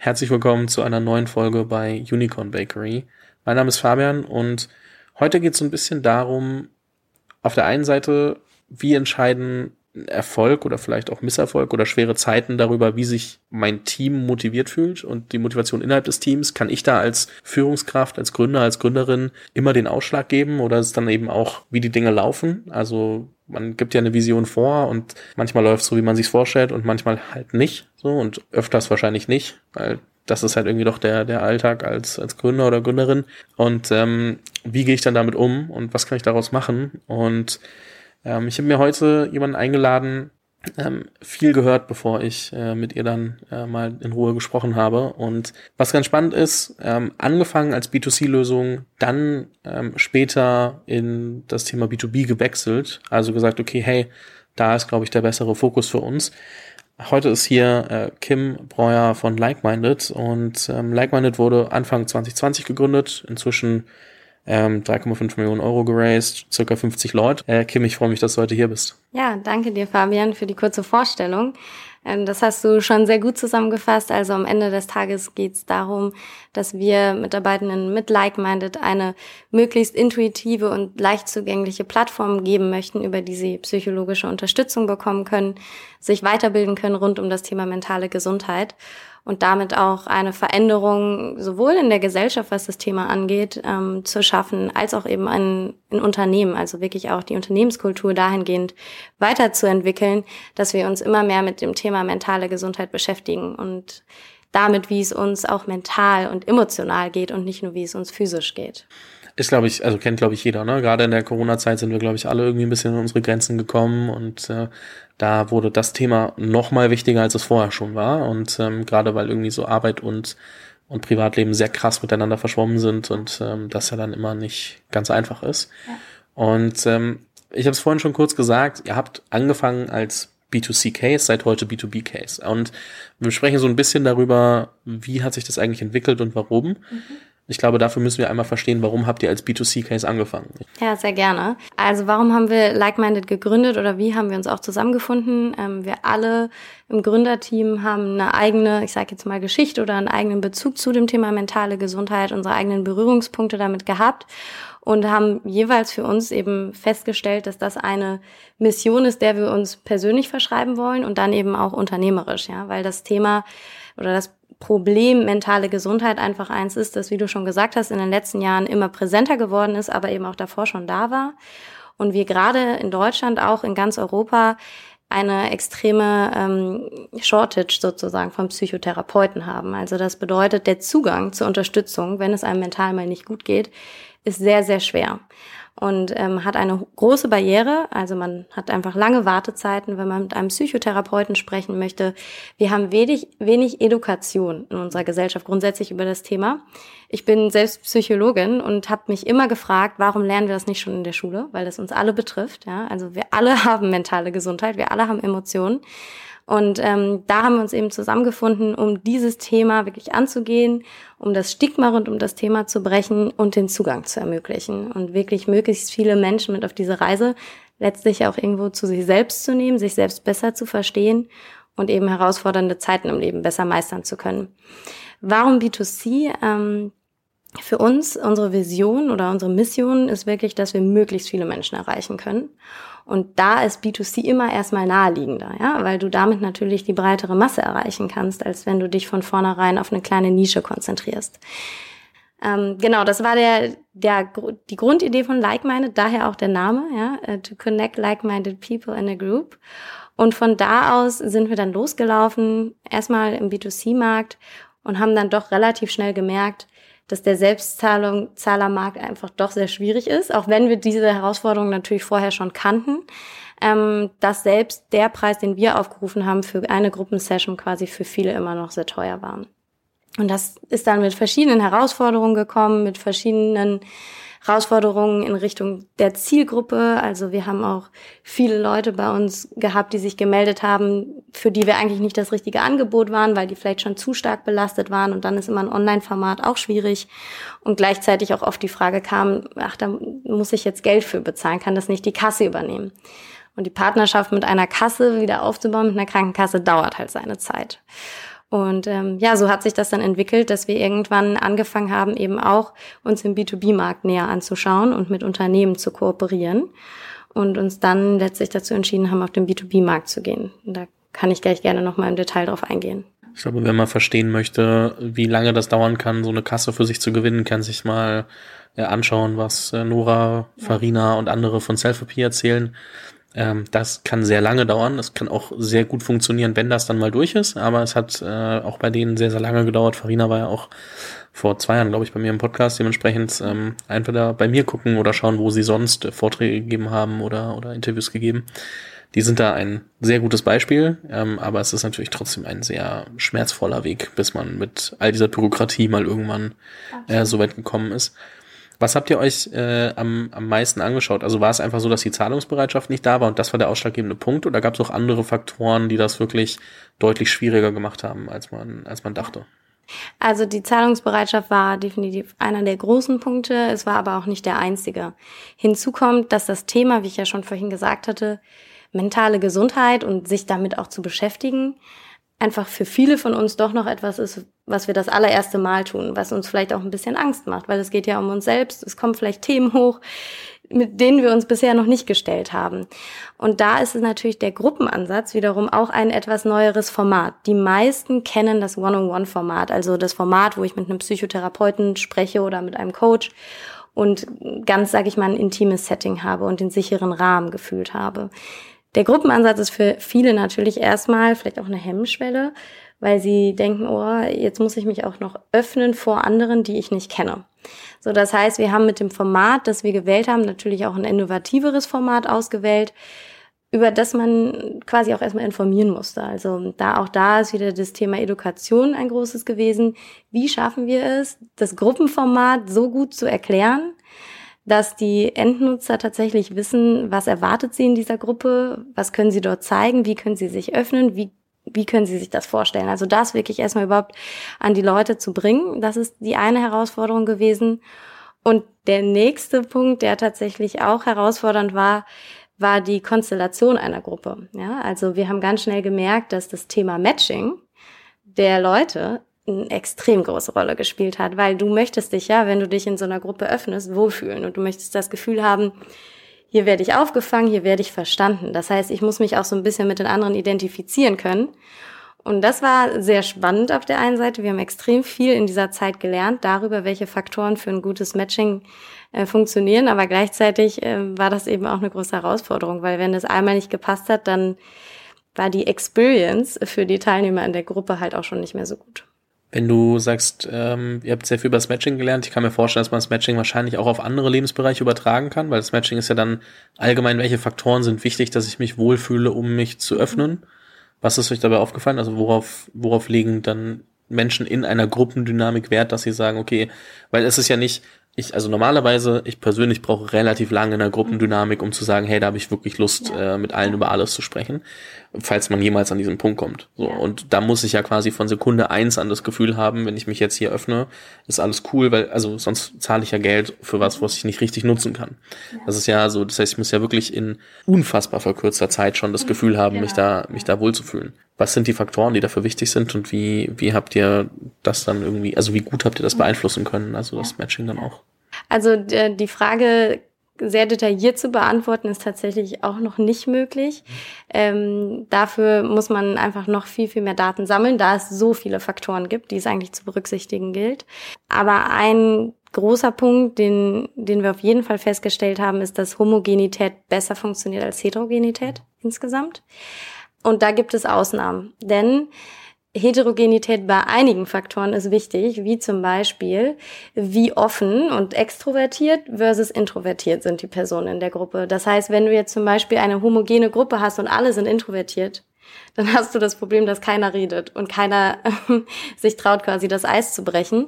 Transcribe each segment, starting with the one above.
Herzlich willkommen zu einer neuen Folge bei Unicorn Bakery. Mein Name ist Fabian und heute geht es so ein bisschen darum, auf der einen Seite, wie entscheiden Erfolg oder vielleicht auch Misserfolg oder schwere Zeiten darüber, wie sich mein Team motiviert fühlt und die Motivation innerhalb des Teams. Kann ich da als Führungskraft, als Gründer, als Gründerin immer den Ausschlag geben oder ist es dann eben auch, wie die Dinge laufen? Also man gibt ja eine Vision vor und manchmal läuft es so, wie man sich vorstellt und manchmal halt nicht so und öfters wahrscheinlich nicht, weil das ist halt irgendwie doch der, der Alltag als, als Gründer oder Gründerin. Und ähm, wie gehe ich dann damit um und was kann ich daraus machen? Und ähm, ich habe mir heute jemanden eingeladen, ähm, viel gehört, bevor ich äh, mit ihr dann äh, mal in Ruhe gesprochen habe. Und was ganz spannend ist, ähm, angefangen als B2C-Lösung, dann ähm, später in das Thema B2B gewechselt. Also gesagt, okay, hey, da ist, glaube ich, der bessere Fokus für uns. Heute ist hier äh, Kim Breuer von Like-Minded und ähm, Like-Minded wurde Anfang 2020 gegründet. Inzwischen ähm, 3,5 Millionen Euro geraced, circa 50 Leute. Äh, Kim, ich freue mich, dass du heute hier bist. Ja, danke dir, Fabian, für die kurze Vorstellung. Ähm, das hast du schon sehr gut zusammengefasst. Also am Ende des Tages geht es darum, dass wir Mitarbeitenden mit Like-Minded eine möglichst intuitive und leicht zugängliche Plattform geben möchten, über die sie psychologische Unterstützung bekommen können, sich weiterbilden können rund um das Thema mentale Gesundheit und damit auch eine Veränderung sowohl in der Gesellschaft, was das Thema angeht, ähm, zu schaffen, als auch eben ein, in Unternehmen, also wirklich auch die Unternehmenskultur dahingehend weiterzuentwickeln, dass wir uns immer mehr mit dem Thema mentale Gesundheit beschäftigen und damit, wie es uns auch mental und emotional geht und nicht nur, wie es uns physisch geht. Ist, glaube ich, also kennt, glaube ich, jeder, ne? Gerade in der Corona-Zeit sind wir, glaube ich, alle irgendwie ein bisschen in unsere Grenzen gekommen und äh, da wurde das Thema noch mal wichtiger, als es vorher schon war. Und ähm, gerade weil irgendwie so Arbeit und, und Privatleben sehr krass miteinander verschwommen sind und ähm, das ja dann immer nicht ganz einfach ist. Ja. Und ähm, ich habe es vorhin schon kurz gesagt, ihr habt angefangen als B2C-Case, seit heute B2B-Case. Und wir sprechen so ein bisschen darüber, wie hat sich das eigentlich entwickelt und warum. Mhm. Ich glaube, dafür müssen wir einmal verstehen, warum habt ihr als B2C-Case angefangen? Ja, sehr gerne. Also warum haben wir Like-Minded gegründet oder wie haben wir uns auch zusammengefunden? Ähm, wir alle im Gründerteam haben eine eigene, ich sage jetzt mal Geschichte oder einen eigenen Bezug zu dem Thema mentale Gesundheit, unsere eigenen Berührungspunkte damit gehabt und haben jeweils für uns eben festgestellt, dass das eine Mission ist, der wir uns persönlich verschreiben wollen und dann eben auch unternehmerisch, ja, weil das Thema oder das Problem mentale Gesundheit einfach eins ist, das, wie du schon gesagt hast, in den letzten Jahren immer präsenter geworden ist, aber eben auch davor schon da war. Und wir gerade in Deutschland, auch in ganz Europa, eine extreme ähm, Shortage sozusagen von Psychotherapeuten haben. Also das bedeutet, der Zugang zur Unterstützung, wenn es einem mental mal nicht gut geht, ist sehr, sehr schwer und ähm, hat eine große Barriere. Also man hat einfach lange Wartezeiten, wenn man mit einem Psychotherapeuten sprechen möchte. Wir haben wenig, wenig Education in unserer Gesellschaft grundsätzlich über das Thema. Ich bin selbst Psychologin und habe mich immer gefragt, warum lernen wir das nicht schon in der Schule? Weil das uns alle betrifft. Ja? Also wir alle haben mentale Gesundheit, wir alle haben Emotionen. Und ähm, da haben wir uns eben zusammengefunden, um dieses Thema wirklich anzugehen, um das Stigma rund um das Thema zu brechen und den Zugang zu ermöglichen und wirklich möglichst viele Menschen mit auf diese Reise letztlich auch irgendwo zu sich selbst zu nehmen, sich selbst besser zu verstehen und eben herausfordernde Zeiten im Leben besser meistern zu können. Warum B2C? Ähm, für uns, unsere Vision oder unsere Mission ist wirklich, dass wir möglichst viele Menschen erreichen können. Und da ist B2C immer erstmal naheliegender, ja, weil du damit natürlich die breitere Masse erreichen kannst, als wenn du dich von vornherein auf eine kleine Nische konzentrierst. Ähm, genau, das war der, der, die Grundidee von Like-Minded, daher auch der Name, ja, äh, to connect like-minded people in a group. Und von da aus sind wir dann losgelaufen, erstmal im B2C-Markt und haben dann doch relativ schnell gemerkt, dass der Selbstzahlermarkt einfach doch sehr schwierig ist, auch wenn wir diese Herausforderungen natürlich vorher schon kannten, ähm, dass selbst der Preis, den wir aufgerufen haben für eine Gruppensession quasi für viele immer noch sehr teuer war. Und das ist dann mit verschiedenen Herausforderungen gekommen, mit verschiedenen Herausforderungen in Richtung der Zielgruppe. Also wir haben auch viele Leute bei uns gehabt, die sich gemeldet haben, für die wir eigentlich nicht das richtige Angebot waren, weil die vielleicht schon zu stark belastet waren. Und dann ist immer ein Online-Format auch schwierig. Und gleichzeitig auch oft die Frage kam, ach, da muss ich jetzt Geld für bezahlen, kann das nicht die Kasse übernehmen. Und die Partnerschaft mit einer Kasse wieder aufzubauen, mit einer Krankenkasse, dauert halt seine Zeit. Und ähm, ja, so hat sich das dann entwickelt, dass wir irgendwann angefangen haben, eben auch uns im B2B-Markt näher anzuschauen und mit Unternehmen zu kooperieren und uns dann letztlich dazu entschieden haben, auf den B2B-Markt zu gehen. Und da kann ich gleich gerne nochmal im Detail drauf eingehen. Ich glaube, wenn man verstehen möchte, wie lange das dauern kann, so eine Kasse für sich zu gewinnen, kann sich mal äh, anschauen, was äh, Nora, Farina und andere von Selfie erzählen. Ähm, das kann sehr lange dauern. Das kann auch sehr gut funktionieren, wenn das dann mal durch ist. Aber es hat äh, auch bei denen sehr, sehr lange gedauert. Farina war ja auch vor zwei Jahren, glaube ich, bei mir im Podcast. Dementsprechend ähm, entweder bei mir gucken oder schauen, wo sie sonst äh, Vorträge gegeben haben oder, oder Interviews gegeben. Die sind da ein sehr gutes Beispiel, ähm, aber es ist natürlich trotzdem ein sehr schmerzvoller Weg, bis man mit all dieser Bürokratie mal irgendwann äh, so weit gekommen ist. Was habt ihr euch äh, am, am meisten angeschaut? Also war es einfach so, dass die Zahlungsbereitschaft nicht da war und das war der ausschlaggebende Punkt oder gab es auch andere Faktoren, die das wirklich deutlich schwieriger gemacht haben, als man, als man dachte? Also die Zahlungsbereitschaft war definitiv einer der großen Punkte. Es war aber auch nicht der einzige. Hinzu kommt, dass das Thema, wie ich ja schon vorhin gesagt hatte, mentale Gesundheit und sich damit auch zu beschäftigen, einfach für viele von uns doch noch etwas ist, was wir das allererste Mal tun, was uns vielleicht auch ein bisschen Angst macht, weil es geht ja um uns selbst, es kommen vielleicht Themen hoch, mit denen wir uns bisher noch nicht gestellt haben. Und da ist es natürlich der Gruppenansatz wiederum auch ein etwas neueres Format. Die meisten kennen das One-on-One-Format, also das Format, wo ich mit einem Psychotherapeuten spreche oder mit einem Coach und ganz, sage ich mal, ein intimes Setting habe und den sicheren Rahmen gefühlt habe. Der Gruppenansatz ist für viele natürlich erstmal vielleicht auch eine Hemmschwelle, weil sie denken, oh, jetzt muss ich mich auch noch öffnen vor anderen, die ich nicht kenne. So, das heißt, wir haben mit dem Format, das wir gewählt haben, natürlich auch ein innovativeres Format ausgewählt, über das man quasi auch erstmal informieren musste. Also da auch da ist wieder das Thema Education ein großes gewesen. Wie schaffen wir es, das Gruppenformat so gut zu erklären, dass die Endnutzer tatsächlich wissen, was erwartet sie in dieser Gruppe, was können sie dort zeigen, wie können sie sich öffnen, wie, wie können sie sich das vorstellen. Also das wirklich erstmal überhaupt an die Leute zu bringen, das ist die eine Herausforderung gewesen. Und der nächste Punkt, der tatsächlich auch herausfordernd war, war die Konstellation einer Gruppe. Ja, also wir haben ganz schnell gemerkt, dass das Thema Matching der Leute eine extrem große Rolle gespielt hat, weil du möchtest dich ja, wenn du dich in so einer Gruppe öffnest, wohlfühlen und du möchtest das Gefühl haben, hier werde ich aufgefangen, hier werde ich verstanden. Das heißt, ich muss mich auch so ein bisschen mit den anderen identifizieren können. Und das war sehr spannend auf der einen Seite. Wir haben extrem viel in dieser Zeit gelernt darüber, welche Faktoren für ein gutes Matching äh, funktionieren. Aber gleichzeitig äh, war das eben auch eine große Herausforderung, weil wenn das einmal nicht gepasst hat, dann war die Experience für die Teilnehmer in der Gruppe halt auch schon nicht mehr so gut. Wenn du sagst, ähm, ihr habt sehr viel über das Matching gelernt, ich kann mir vorstellen, dass man das Matching wahrscheinlich auch auf andere Lebensbereiche übertragen kann, weil das Matching ist ja dann allgemein, welche Faktoren sind wichtig, dass ich mich wohlfühle, um mich zu öffnen. Was ist euch dabei aufgefallen? Also worauf, worauf legen dann Menschen in einer Gruppendynamik Wert, dass sie sagen, okay, weil es ist ja nicht, ich, also normalerweise, ich persönlich brauche relativ lange in der Gruppendynamik, um zu sagen, hey, da habe ich wirklich Lust, äh, mit allen über alles zu sprechen, falls man jemals an diesen Punkt kommt. So, ja. Und da muss ich ja quasi von Sekunde eins an das Gefühl haben, wenn ich mich jetzt hier öffne, ist alles cool, weil, also sonst zahle ich ja Geld für was, was ich nicht richtig nutzen kann. Ja. Das ist ja so, das heißt, ich muss ja wirklich in unfassbar verkürzter Zeit schon das Gefühl haben, mich da, mich da wohlzufühlen. Was sind die Faktoren, die dafür wichtig sind und wie, wie habt ihr das dann irgendwie, also wie gut habt ihr das beeinflussen können, also das Matching dann auch? Also die Frage sehr detailliert zu beantworten, ist tatsächlich auch noch nicht möglich. Ähm, dafür muss man einfach noch viel, viel mehr Daten sammeln, da es so viele Faktoren gibt, die es eigentlich zu berücksichtigen gilt. Aber ein großer Punkt, den, den wir auf jeden Fall festgestellt haben, ist, dass Homogenität besser funktioniert als Heterogenität insgesamt. Und da gibt es Ausnahmen. Denn Heterogenität bei einigen Faktoren ist wichtig, wie zum Beispiel, wie offen und extrovertiert versus introvertiert sind die Personen in der Gruppe. Das heißt, wenn du jetzt zum Beispiel eine homogene Gruppe hast und alle sind introvertiert, dann hast du das Problem, dass keiner redet und keiner sich traut, quasi das Eis zu brechen.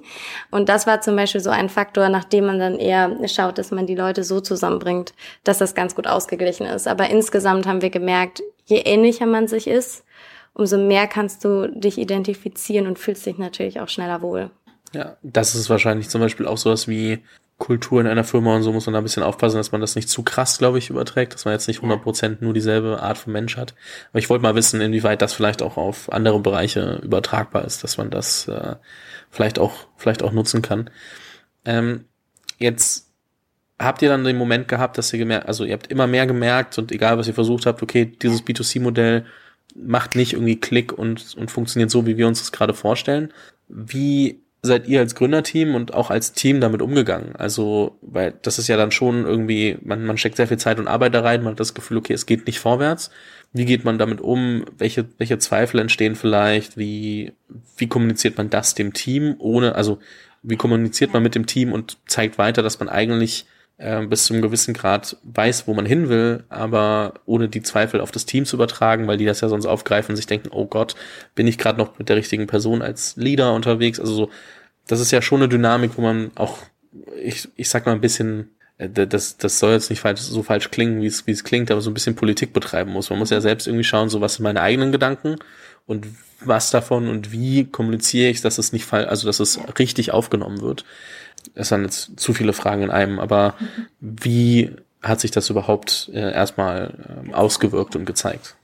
Und das war zum Beispiel so ein Faktor, nachdem man dann eher schaut, dass man die Leute so zusammenbringt, dass das ganz gut ausgeglichen ist. Aber insgesamt haben wir gemerkt, je ähnlicher man sich ist, umso mehr kannst du dich identifizieren und fühlst dich natürlich auch schneller wohl. Ja, das ist wahrscheinlich zum Beispiel auch sowas wie Kultur in einer Firma und so muss man da ein bisschen aufpassen, dass man das nicht zu krass, glaube ich, überträgt, dass man jetzt nicht 100% nur dieselbe Art von Mensch hat. Aber ich wollte mal wissen, inwieweit das vielleicht auch auf andere Bereiche übertragbar ist, dass man das äh, vielleicht auch vielleicht auch nutzen kann. Ähm, jetzt habt ihr dann den Moment gehabt, dass ihr gemerkt, also ihr habt immer mehr gemerkt und egal was ihr versucht habt, okay, dieses B2C-Modell macht nicht irgendwie Klick und, und funktioniert so, wie wir uns das gerade vorstellen. Wie seid ihr als Gründerteam und auch als Team damit umgegangen? Also, weil das ist ja dann schon irgendwie, man, man steckt sehr viel Zeit und Arbeit da rein, man hat das Gefühl, okay, es geht nicht vorwärts. Wie geht man damit um? Welche, welche Zweifel entstehen vielleicht? Wie, wie kommuniziert man das dem Team ohne, also, wie kommuniziert man mit dem Team und zeigt weiter, dass man eigentlich äh, bis zum gewissen Grad weiß, wo man hin will, aber ohne die Zweifel auf das Team zu übertragen, weil die das ja sonst aufgreifen und sich denken, oh Gott, bin ich gerade noch mit der richtigen Person als Leader unterwegs? Also so, das ist ja schon eine Dynamik, wo man auch, ich, ich sag mal ein bisschen, äh, das, das soll jetzt nicht falsch, so falsch klingen, wie es, wie es klingt, aber so ein bisschen Politik betreiben muss. Man muss ja selbst irgendwie schauen, so was sind meine eigenen Gedanken und was davon und wie kommuniziere ich, dass es nicht fall, also dass es richtig aufgenommen wird. Das sind jetzt zu viele Fragen in einem, aber wie hat sich das überhaupt äh, erstmal äh, ausgewirkt und gezeigt?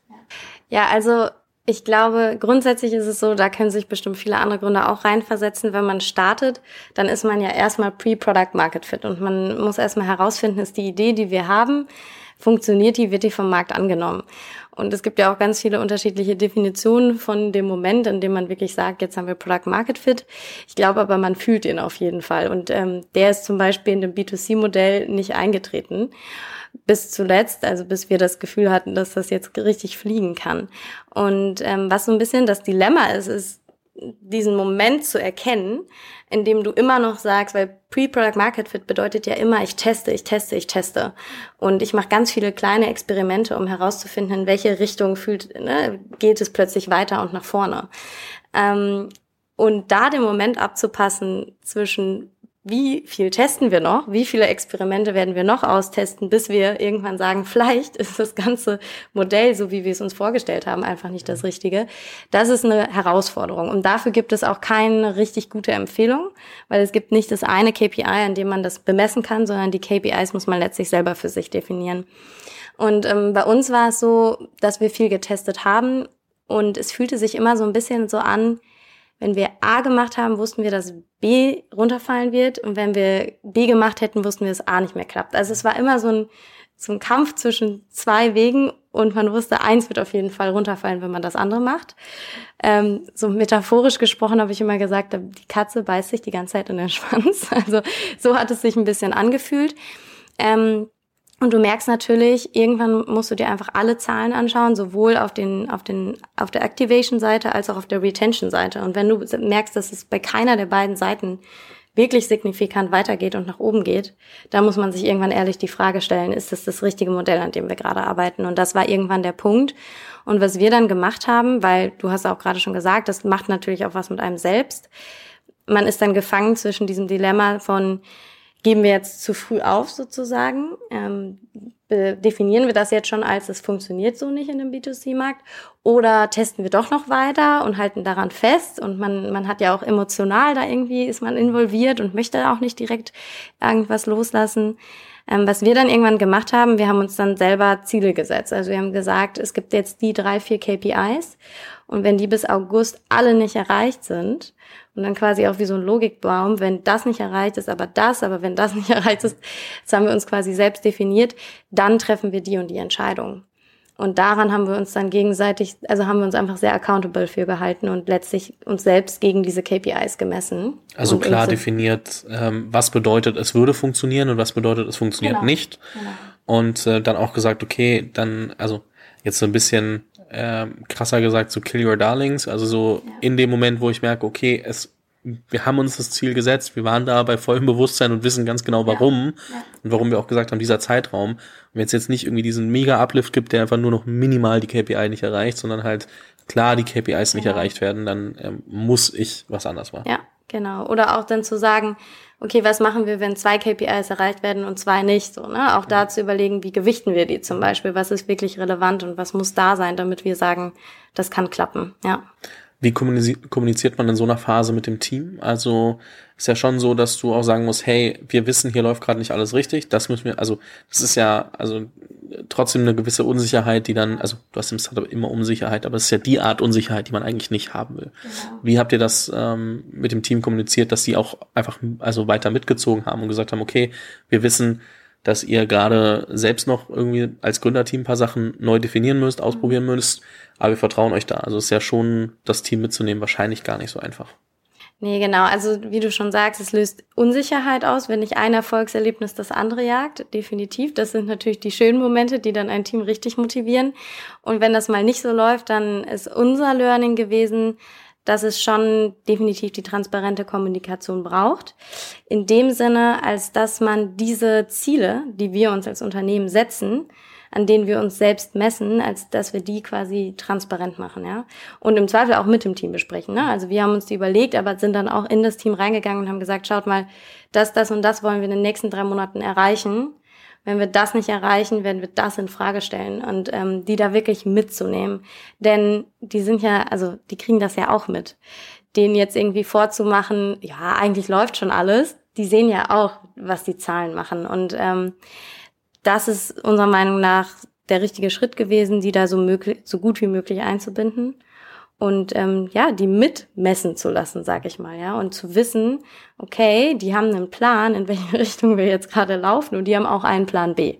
Ja, also ich glaube, grundsätzlich ist es so, da können sich bestimmt viele andere Gründe auch reinversetzen. Wenn man startet, dann ist man ja erstmal Pre-Product Market Fit und man muss erstmal herausfinden, ist die Idee, die wir haben, funktioniert die, wird die vom Markt angenommen. Und es gibt ja auch ganz viele unterschiedliche Definitionen von dem Moment, in dem man wirklich sagt, jetzt haben wir Product Market Fit. Ich glaube aber, man fühlt ihn auf jeden Fall. Und ähm, der ist zum Beispiel in dem B2C-Modell nicht eingetreten. Bis zuletzt, also bis wir das Gefühl hatten, dass das jetzt richtig fliegen kann. Und ähm, was so ein bisschen das Dilemma ist, ist, diesen Moment zu erkennen, in dem du immer noch sagst, weil Pre-Product Market Fit bedeutet ja immer, ich teste, ich teste, ich teste. Und ich mache ganz viele kleine Experimente, um herauszufinden, in welche Richtung fühlt, ne, geht es plötzlich weiter und nach vorne. Ähm, und da den Moment abzupassen zwischen wie viel testen wir noch? Wie viele Experimente werden wir noch austesten, bis wir irgendwann sagen, vielleicht ist das ganze Modell, so wie wir es uns vorgestellt haben, einfach nicht das Richtige. Das ist eine Herausforderung. Und dafür gibt es auch keine richtig gute Empfehlung, weil es gibt nicht das eine KPI, an dem man das bemessen kann, sondern die KPIs muss man letztlich selber für sich definieren. Und ähm, bei uns war es so, dass wir viel getestet haben und es fühlte sich immer so ein bisschen so an, wenn wir A gemacht haben, wussten wir, dass B runterfallen wird. Und wenn wir B gemacht hätten, wussten wir, dass A nicht mehr klappt. Also es war immer so ein, so ein Kampf zwischen zwei Wegen und man wusste, eins wird auf jeden Fall runterfallen, wenn man das andere macht. Ähm, so metaphorisch gesprochen habe ich immer gesagt, die Katze beißt sich die ganze Zeit in den Schwanz. Also so hat es sich ein bisschen angefühlt. Ähm, und du merkst natürlich, irgendwann musst du dir einfach alle Zahlen anschauen, sowohl auf den, auf den, auf der Activation-Seite als auch auf der Retention-Seite. Und wenn du merkst, dass es bei keiner der beiden Seiten wirklich signifikant weitergeht und nach oben geht, da muss man sich irgendwann ehrlich die Frage stellen, ist das das richtige Modell, an dem wir gerade arbeiten? Und das war irgendwann der Punkt. Und was wir dann gemacht haben, weil du hast auch gerade schon gesagt, das macht natürlich auch was mit einem selbst. Man ist dann gefangen zwischen diesem Dilemma von, geben wir jetzt zu früh auf sozusagen? Ähm, definieren wir das jetzt schon als es funktioniert so nicht in dem B2C-Markt? Oder testen wir doch noch weiter und halten daran fest? Und man, man hat ja auch emotional da irgendwie, ist man involviert und möchte auch nicht direkt irgendwas loslassen. Ähm, was wir dann irgendwann gemacht haben, wir haben uns dann selber Ziele gesetzt. Also wir haben gesagt, es gibt jetzt die drei, vier KPIs und wenn die bis August alle nicht erreicht sind und dann quasi auch wie so ein Logikbaum, wenn das nicht erreicht ist, aber das, aber wenn das nicht erreicht ist, das haben wir uns quasi selbst definiert, dann treffen wir die und die Entscheidung. Und daran haben wir uns dann gegenseitig, also haben wir uns einfach sehr accountable für gehalten und letztlich uns selbst gegen diese KPIs gemessen. Also klar definiert, ähm, was bedeutet, es würde funktionieren und was bedeutet, es funktioniert genau. nicht. Genau. Und äh, dann auch gesagt, okay, dann, also jetzt so ein bisschen äh, krasser gesagt, so kill your darlings. Also so ja. in dem Moment, wo ich merke, okay, es, wir haben uns das Ziel gesetzt, wir waren da bei vollem Bewusstsein und wissen ganz genau warum. Ja. Ja. Und warum wir auch gesagt haben, dieser Zeitraum. Und wenn es jetzt nicht irgendwie diesen mega Uplift gibt, der einfach nur noch minimal die KPI nicht erreicht, sondern halt klar die KPIs nicht genau. erreicht werden, dann äh, muss ich was anders machen. Ja, genau. Oder auch dann zu sagen, okay, was machen wir, wenn zwei KPIs erreicht werden und zwei nicht? So, ne? Auch da zu überlegen, wie gewichten wir die zum Beispiel? Was ist wirklich relevant und was muss da sein, damit wir sagen, das kann klappen, ja. Wie kommuniziert man in so einer Phase mit dem Team? Also ist ja schon so, dass du auch sagen musst, hey, wir wissen, hier läuft gerade nicht alles richtig. Das müssen wir, also das ist ja, also trotzdem eine gewisse Unsicherheit, die dann, also du hast im Startup immer Unsicherheit, aber es ist ja die Art Unsicherheit, die man eigentlich nicht haben will. Genau. Wie habt ihr das ähm, mit dem Team kommuniziert, dass sie auch einfach also weiter mitgezogen haben und gesagt haben, okay, wir wissen, dass ihr gerade selbst noch irgendwie als Gründerteam ein paar Sachen neu definieren müsst, ausprobieren mhm. müsst, aber wir vertrauen euch da. Also es ist ja schon, das Team mitzunehmen, wahrscheinlich gar nicht so einfach. Nee, genau. Also wie du schon sagst, es löst Unsicherheit aus, wenn nicht ein Erfolgserlebnis das andere jagt. Definitiv. Das sind natürlich die schönen Momente, die dann ein Team richtig motivieren. Und wenn das mal nicht so läuft, dann ist unser Learning gewesen, dass es schon definitiv die transparente Kommunikation braucht. In dem Sinne, als dass man diese Ziele, die wir uns als Unternehmen setzen, an denen wir uns selbst messen, als dass wir die quasi transparent machen, ja. Und im Zweifel auch mit dem Team besprechen. Ne? Also wir haben uns die überlegt, aber sind dann auch in das Team reingegangen und haben gesagt, schaut mal, das, das und das wollen wir in den nächsten drei Monaten erreichen. Wenn wir das nicht erreichen, werden wir das in Frage stellen und ähm, die da wirklich mitzunehmen. Denn die sind ja, also die kriegen das ja auch mit. Denen jetzt irgendwie vorzumachen, ja, eigentlich läuft schon alles, die sehen ja auch, was die Zahlen machen. Und ähm, das ist unserer Meinung nach der richtige Schritt gewesen, die da so, möglich, so gut wie möglich einzubinden und ähm, ja, die mitmessen zu lassen, sag ich mal, ja, und zu wissen, okay, die haben einen Plan, in welche Richtung wir jetzt gerade laufen und die haben auch einen Plan B.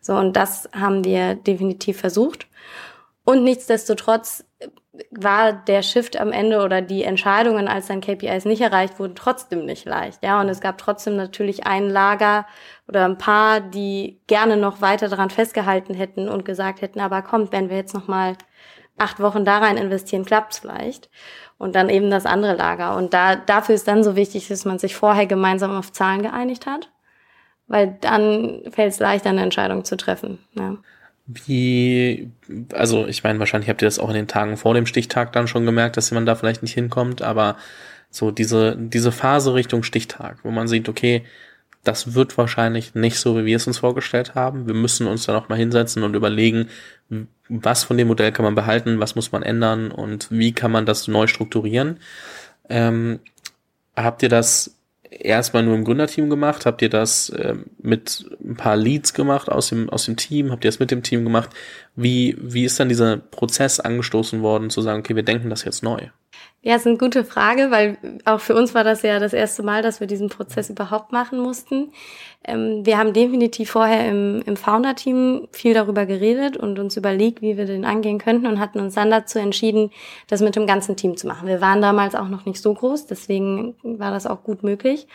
So, und das haben wir definitiv versucht. Und nichtsdestotrotz war der Shift am Ende oder die Entscheidungen, als dann KPIs nicht erreicht wurden, trotzdem nicht leicht. Ja, und es gab trotzdem natürlich ein Lager oder ein paar, die gerne noch weiter daran festgehalten hätten und gesagt hätten, aber kommt, wenn wir jetzt noch mal acht Wochen da rein investieren, klappt's vielleicht. Und dann eben das andere Lager. Und da, dafür ist dann so wichtig, dass man sich vorher gemeinsam auf Zahlen geeinigt hat. Weil dann fällt es leichter, eine Entscheidung zu treffen. Ja. Wie, also ich meine, wahrscheinlich habt ihr das auch in den Tagen vor dem Stichtag dann schon gemerkt, dass man da vielleicht nicht hinkommt, aber so diese, diese Phase Richtung Stichtag, wo man sieht, okay, das wird wahrscheinlich nicht so, wie wir es uns vorgestellt haben. Wir müssen uns dann auch mal hinsetzen und überlegen, was von dem Modell kann man behalten, was muss man ändern und wie kann man das neu strukturieren. Ähm, habt ihr das erstmal nur im Gründerteam gemacht? Habt ihr das äh, mit ein paar Leads gemacht aus dem, aus dem Team? Habt ihr das mit dem Team gemacht? Wie, wie ist dann dieser Prozess angestoßen worden, zu sagen, okay, wir denken das jetzt neu? Ja, ist eine gute Frage, weil auch für uns war das ja das erste Mal, dass wir diesen Prozess überhaupt machen mussten. Ähm, wir haben definitiv vorher im, im Founder-Team viel darüber geredet und uns überlegt, wie wir den angehen könnten und hatten uns dann dazu entschieden, das mit dem ganzen Team zu machen. Wir waren damals auch noch nicht so groß, deswegen war das auch gut möglich.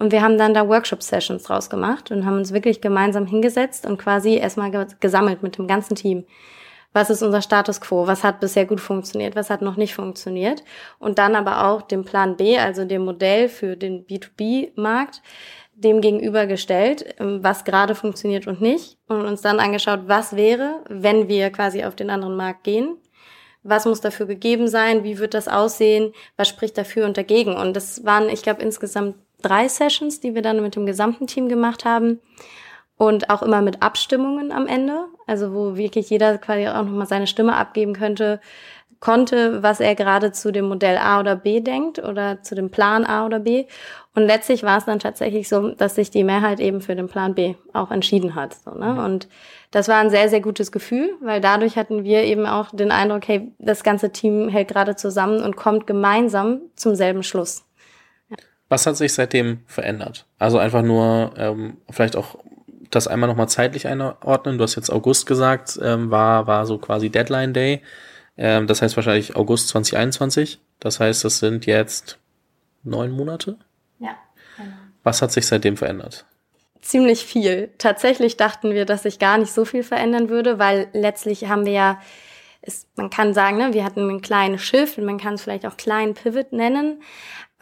Und wir haben dann da Workshop-Sessions draus gemacht und haben uns wirklich gemeinsam hingesetzt und quasi erstmal gesammelt mit dem ganzen Team was ist unser Status quo, was hat bisher gut funktioniert, was hat noch nicht funktioniert und dann aber auch dem Plan B, also dem Modell für den B2B-Markt, dem gegenübergestellt, ähm, was gerade funktioniert und nicht und uns dann angeschaut, was wäre, wenn wir quasi auf den anderen Markt gehen. Was muss dafür gegeben sein? Wie wird das aussehen? Was spricht dafür und dagegen? Und das waren, ich glaube, insgesamt drei Sessions, die wir dann mit dem gesamten Team gemacht haben und auch immer mit Abstimmungen am Ende, also wo wirklich jeder quasi auch nochmal seine Stimme abgeben könnte, konnte, was er gerade zu dem Modell A oder B denkt oder zu dem Plan A oder B. Und letztlich war es dann tatsächlich so, dass sich die Mehrheit eben für den Plan B auch entschieden hat. So, ne? Mhm. Und das war ein sehr, sehr gutes Gefühl, weil dadurch hatten wir eben auch den Eindruck, hey, das ganze Team hält gerade zusammen und kommt gemeinsam zum selben Schluss. Was hat sich seitdem verändert? Also einfach nur ähm, vielleicht auch das einmal nochmal zeitlich einordnen. Du hast jetzt August gesagt, ähm, war, war so quasi Deadline Day. Ähm, das heißt wahrscheinlich August 2021. Das heißt, das sind jetzt neun Monate. Ja. Genau. Was hat sich seitdem verändert? Ziemlich viel. Tatsächlich dachten wir, dass sich gar nicht so viel verändern würde, weil letztlich haben wir ja, ist, man kann sagen, ne, wir hatten ein kleines Schiff und man kann es vielleicht auch kleinen Pivot nennen.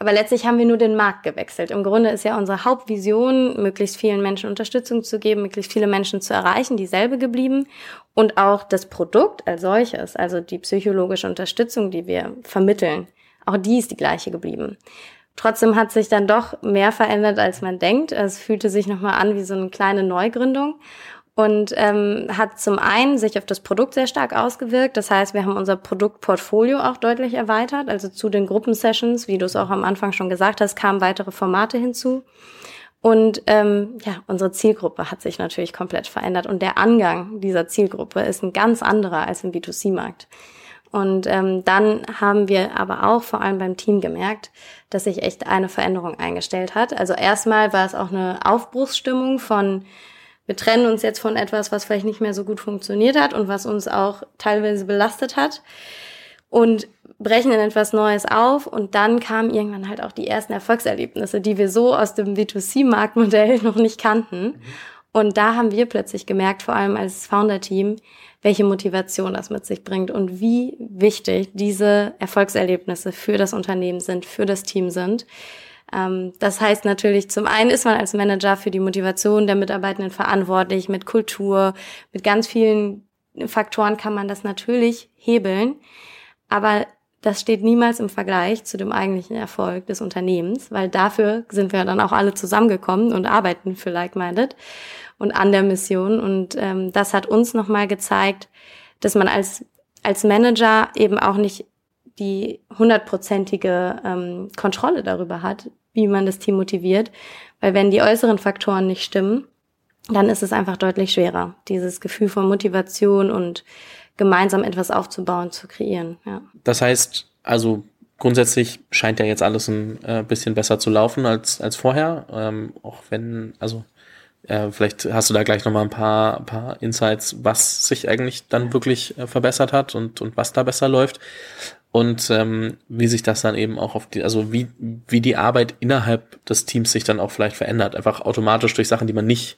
Aber letztlich haben wir nur den Markt gewechselt. Im Grunde ist ja unsere Hauptvision, möglichst vielen Menschen Unterstützung zu geben, möglichst viele Menschen zu erreichen, dieselbe geblieben. Und auch das Produkt als solches, also die psychologische Unterstützung, die wir vermitteln, auch die ist die gleiche geblieben. Trotzdem hat sich dann doch mehr verändert, als man denkt. Es fühlte sich nochmal an wie so eine kleine Neugründung. Und ähm, hat zum einen sich auf das Produkt sehr stark ausgewirkt. Das heißt, wir haben unser Produktportfolio auch deutlich erweitert. Also zu den Gruppensessions, wie du es auch am Anfang schon gesagt hast, kamen weitere Formate hinzu. Und ähm, ja, unsere Zielgruppe hat sich natürlich komplett verändert und der Angang dieser Zielgruppe ist ein ganz anderer als im B2C-Markt. Und ähm, dann haben wir aber auch vor allem beim Team gemerkt, dass sich echt eine Veränderung eingestellt hat. Also erstmal war es auch eine Aufbruchsstimmung von wir trennen uns jetzt von etwas, was vielleicht nicht mehr so gut funktioniert hat und was uns auch teilweise belastet hat und brechen in etwas Neues auf und dann kamen irgendwann halt auch die ersten Erfolgserlebnisse, die wir so aus dem B2C-Marktmodell noch nicht kannten. Und da haben wir plötzlich gemerkt, vor allem als Founder-Team, welche Motivation das mit sich bringt und wie wichtig diese Erfolgserlebnisse für das Unternehmen sind, für das Team sind. Ähm, das heißt natürlich, zum einen ist man als Manager für die Motivation der Mitarbeitenden verantwortlich, mit Kultur, mit ganz vielen Faktoren kann man das natürlich hebeln, aber das steht niemals im Vergleich zu dem eigentlichen Erfolg des Unternehmens, weil dafür sind wir dann auch alle zusammengekommen und arbeiten für Like-Minded und an der Mission. Und ähm, das hat uns nochmal gezeigt, dass man als, als Manager eben auch nicht die hundertprozentige ähm, Kontrolle darüber hat, wie man das Team motiviert. Weil wenn die äußeren Faktoren nicht stimmen, dann ist es einfach deutlich schwerer, dieses Gefühl von Motivation und gemeinsam etwas aufzubauen, zu kreieren. Ja. Das heißt, also grundsätzlich scheint ja jetzt alles ein äh, bisschen besser zu laufen als, als vorher. Ähm, auch wenn, also äh, vielleicht hast du da gleich nochmal ein paar, paar Insights, was sich eigentlich dann wirklich äh, verbessert hat und, und was da besser läuft und ähm, wie sich das dann eben auch auf die, also wie, wie die Arbeit innerhalb des Teams sich dann auch vielleicht verändert, einfach automatisch durch Sachen, die man nicht,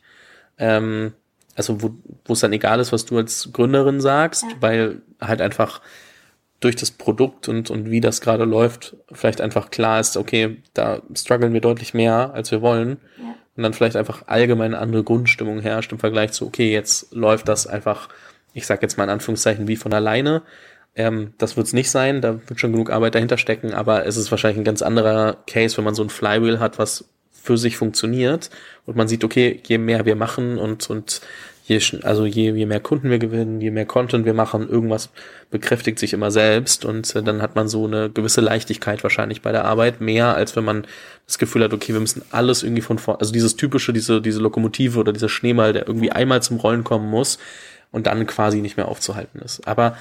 ähm, also wo, wo es dann egal ist, was du als Gründerin sagst, ja. weil halt einfach durch das Produkt und, und wie das gerade läuft, vielleicht einfach klar ist, okay, da strugglen wir deutlich mehr, als wir wollen. Ja. Und dann vielleicht einfach allgemein andere Grundstimmung herrscht im Vergleich zu, okay, jetzt läuft das einfach, ich sag jetzt mal in Anführungszeichen, wie von alleine ähm, das wird es nicht sein, da wird schon genug Arbeit dahinter stecken, aber es ist wahrscheinlich ein ganz anderer Case, wenn man so ein Flywheel hat, was für sich funktioniert und man sieht, okay, je mehr wir machen und, und je, also je, je mehr Kunden wir gewinnen, je mehr Content wir machen, irgendwas bekräftigt sich immer selbst und äh, dann hat man so eine gewisse Leichtigkeit wahrscheinlich bei der Arbeit, mehr als wenn man das Gefühl hat, okay, wir müssen alles irgendwie von vorne, also dieses typische, diese, diese Lokomotive oder dieser Schneemal, der irgendwie einmal zum Rollen kommen muss und dann quasi nicht mehr aufzuhalten ist. Aber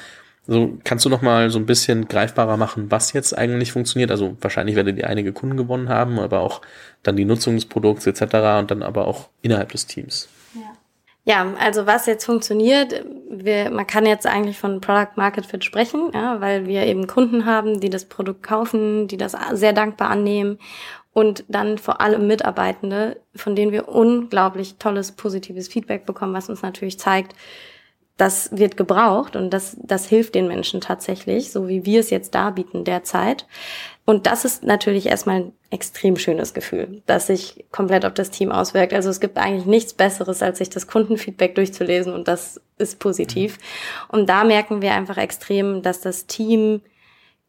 so, kannst du noch mal so ein bisschen greifbarer machen, was jetzt eigentlich funktioniert? Also wahrscheinlich werdet ihr einige Kunden gewonnen haben, aber auch dann die Nutzung des Produkts etc. und dann aber auch innerhalb des Teams. Ja. Ja, also was jetzt funktioniert, wir, man kann jetzt eigentlich von Product Market Fit sprechen, ja, weil wir eben Kunden haben, die das Produkt kaufen, die das sehr dankbar annehmen und dann vor allem Mitarbeitende, von denen wir unglaublich tolles, positives Feedback bekommen, was uns natürlich zeigt, das wird gebraucht und das, das hilft den Menschen tatsächlich, so wie wir es jetzt darbieten derzeit. Und das ist natürlich erstmal ein extrem schönes Gefühl, das sich komplett auf das Team auswirkt. Also es gibt eigentlich nichts Besseres, als sich das Kundenfeedback durchzulesen und das ist positiv. Und da merken wir einfach extrem, dass das Team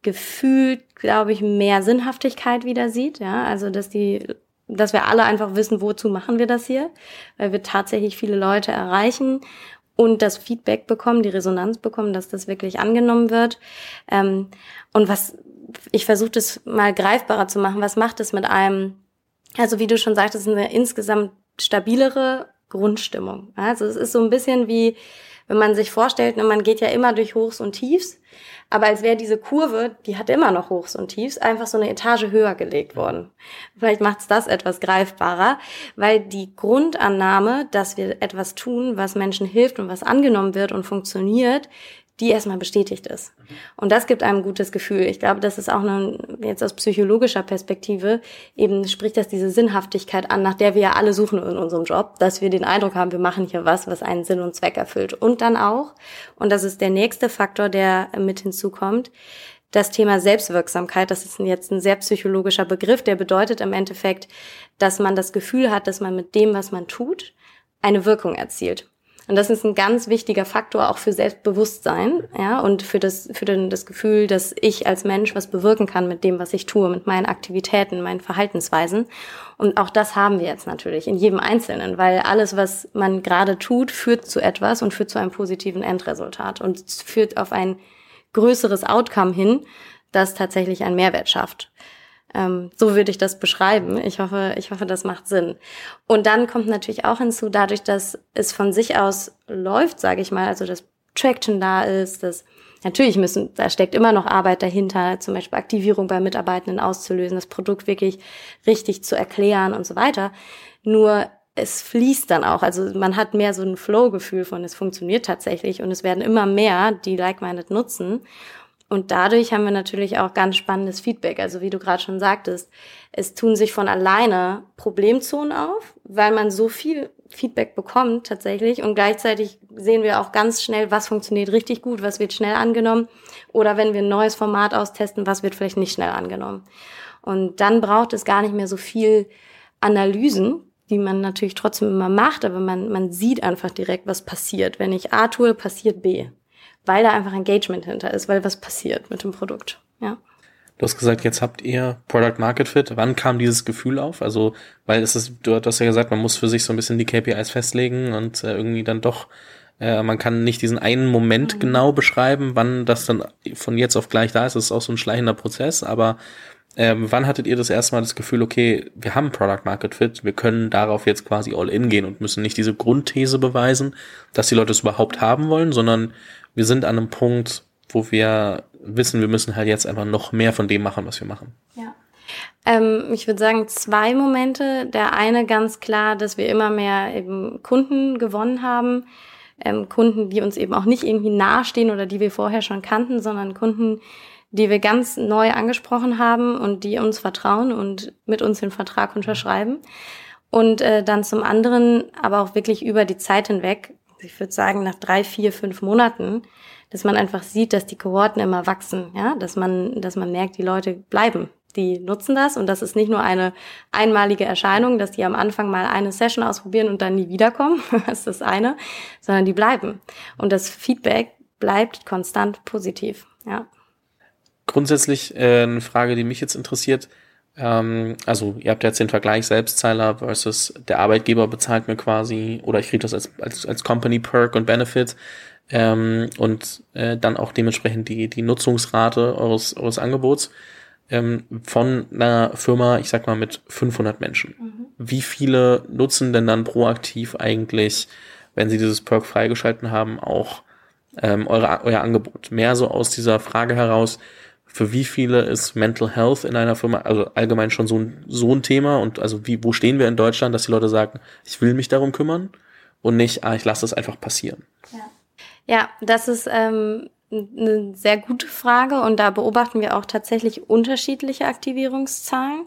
gefühlt, glaube ich, mehr Sinnhaftigkeit wieder sieht. Ja, also dass die dass wir alle einfach wissen, wozu machen wir das hier, weil wir tatsächlich viele Leute erreichen und das Feedback bekommen, die Resonanz bekommen, dass das wirklich angenommen wird. Ähm, und was ich versuche das mal greifbarer zu machen, was macht es mit einem, also wie du schon sagtest, eine insgesamt stabilere Grundstimmung. Also es ist so ein bisschen wie, wenn man sich vorstellt, ne, man geht ja immer durch Hochs und Tiefs, aber als wäre diese Kurve, die hat immer noch Hochs und Tiefs, einfach so eine Etage höher gelegt worden. Vielleicht macht es das etwas greifbarer, weil die Grundannahme, dass wir etwas tun, was Menschen hilft und was angenommen wird und funktioniert, die erstmal bestätigt ist. Und das gibt einem ein gutes Gefühl. Ich glaube, das ist auch eine, jetzt aus psychologischer Perspektive, eben spricht das diese Sinnhaftigkeit an, nach der wir ja alle suchen in unserem Job, dass wir den Eindruck haben, wir machen hier was, was einen Sinn und Zweck erfüllt. Und dann auch, und das ist der nächste Faktor, der mit hinzukommt, das Thema Selbstwirksamkeit, das ist jetzt ein sehr psychologischer Begriff, der bedeutet im Endeffekt, dass man das Gefühl hat, dass man mit dem, was man tut, eine Wirkung erzielt. Und das ist ein ganz wichtiger Faktor auch für Selbstbewusstsein, ja, und für das, für den, das Gefühl, dass ich als Mensch was bewirken kann mit dem, was ich tue, mit meinen Aktivitäten, meinen Verhaltensweisen. Und auch das haben wir jetzt natürlich in jedem Einzelnen, weil alles, was man gerade tut, führt zu etwas und führt zu einem positiven Endresultat und führt auf ein größeres Outcome hin, das tatsächlich einen Mehrwert schafft. Ähm, so würde ich das beschreiben. Ich hoffe, ich hoffe, das macht Sinn. Und dann kommt natürlich auch hinzu, dadurch, dass es von sich aus läuft, sage ich mal, also dass Traction da ist, dass natürlich müssen, da steckt immer noch Arbeit dahinter, zum Beispiel Aktivierung bei Mitarbeitenden auszulösen, das Produkt wirklich richtig zu erklären und so weiter. Nur es fließt dann auch. Also man hat mehr so ein Flow-Gefühl von, es funktioniert tatsächlich und es werden immer mehr, die Like-Minded nutzen. Und dadurch haben wir natürlich auch ganz spannendes Feedback. Also wie du gerade schon sagtest, es tun sich von alleine Problemzonen auf, weil man so viel Feedback bekommt tatsächlich. Und gleichzeitig sehen wir auch ganz schnell, was funktioniert richtig gut, was wird schnell angenommen. Oder wenn wir ein neues Format austesten, was wird vielleicht nicht schnell angenommen. Und dann braucht es gar nicht mehr so viel Analysen, die man natürlich trotzdem immer macht, aber man, man sieht einfach direkt, was passiert. Wenn ich A tue, passiert B weil da einfach Engagement hinter ist, weil was passiert mit dem Produkt. Ja. Du hast gesagt, jetzt habt ihr Product Market Fit. Wann kam dieses Gefühl auf? Also, weil es ist, du hast ja gesagt, man muss für sich so ein bisschen die KPIs festlegen und äh, irgendwie dann doch, äh, man kann nicht diesen einen Moment mhm. genau beschreiben, wann das dann von jetzt auf gleich da ist. Das ist auch so ein schleichender Prozess, aber ähm, wann hattet ihr das erste Mal das Gefühl, okay, wir haben Product Market Fit, wir können darauf jetzt quasi all in gehen und müssen nicht diese Grundthese beweisen, dass die Leute es überhaupt haben wollen, sondern wir sind an einem Punkt, wo wir wissen, wir müssen halt jetzt einfach noch mehr von dem machen, was wir machen. Ja. Ähm, ich würde sagen, zwei Momente. Der eine ganz klar, dass wir immer mehr eben Kunden gewonnen haben. Ähm, Kunden, die uns eben auch nicht irgendwie nahestehen oder die wir vorher schon kannten, sondern Kunden, die wir ganz neu angesprochen haben und die uns vertrauen und mit uns den Vertrag unterschreiben. Und äh, dann zum anderen aber auch wirklich über die Zeit hinweg ich würde sagen, nach drei, vier, fünf Monaten, dass man einfach sieht, dass die Kohorten immer wachsen, ja, dass man, dass man merkt, die Leute bleiben, die nutzen das und das ist nicht nur eine einmalige Erscheinung, dass die am Anfang mal eine Session ausprobieren und dann nie wiederkommen, das ist das eine, sondern die bleiben. Und das Feedback bleibt konstant positiv, ja. Grundsätzlich äh, eine Frage, die mich jetzt interessiert, ähm, also ihr habt jetzt den Vergleich Selbstzahler versus der Arbeitgeber bezahlt mir quasi oder ich kriege das als, als, als Company Perk und Benefit ähm, und äh, dann auch dementsprechend die, die Nutzungsrate eures, eures Angebots ähm, von einer Firma, ich sag mal mit 500 Menschen. Mhm. Wie viele nutzen denn dann proaktiv eigentlich, wenn sie dieses Perk freigeschalten haben, auch ähm, eure, euer Angebot? Mehr so aus dieser Frage heraus, für wie viele ist Mental Health in einer Firma, also allgemein schon so ein, so ein Thema und also wie, wo stehen wir in Deutschland, dass die Leute sagen, ich will mich darum kümmern und nicht, ah, ich lasse das einfach passieren. Ja, ja das ist ähm, eine sehr gute Frage und da beobachten wir auch tatsächlich unterschiedliche Aktivierungszahlen,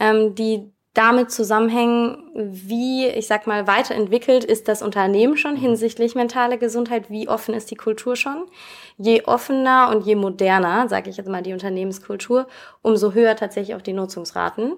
ähm, die damit zusammenhängen, wie, ich sag mal, weiterentwickelt ist das Unternehmen schon hinsichtlich mentale Gesundheit, wie offen ist die Kultur schon. Je offener und je moderner, sage ich jetzt mal, die Unternehmenskultur, umso höher tatsächlich auch die Nutzungsraten,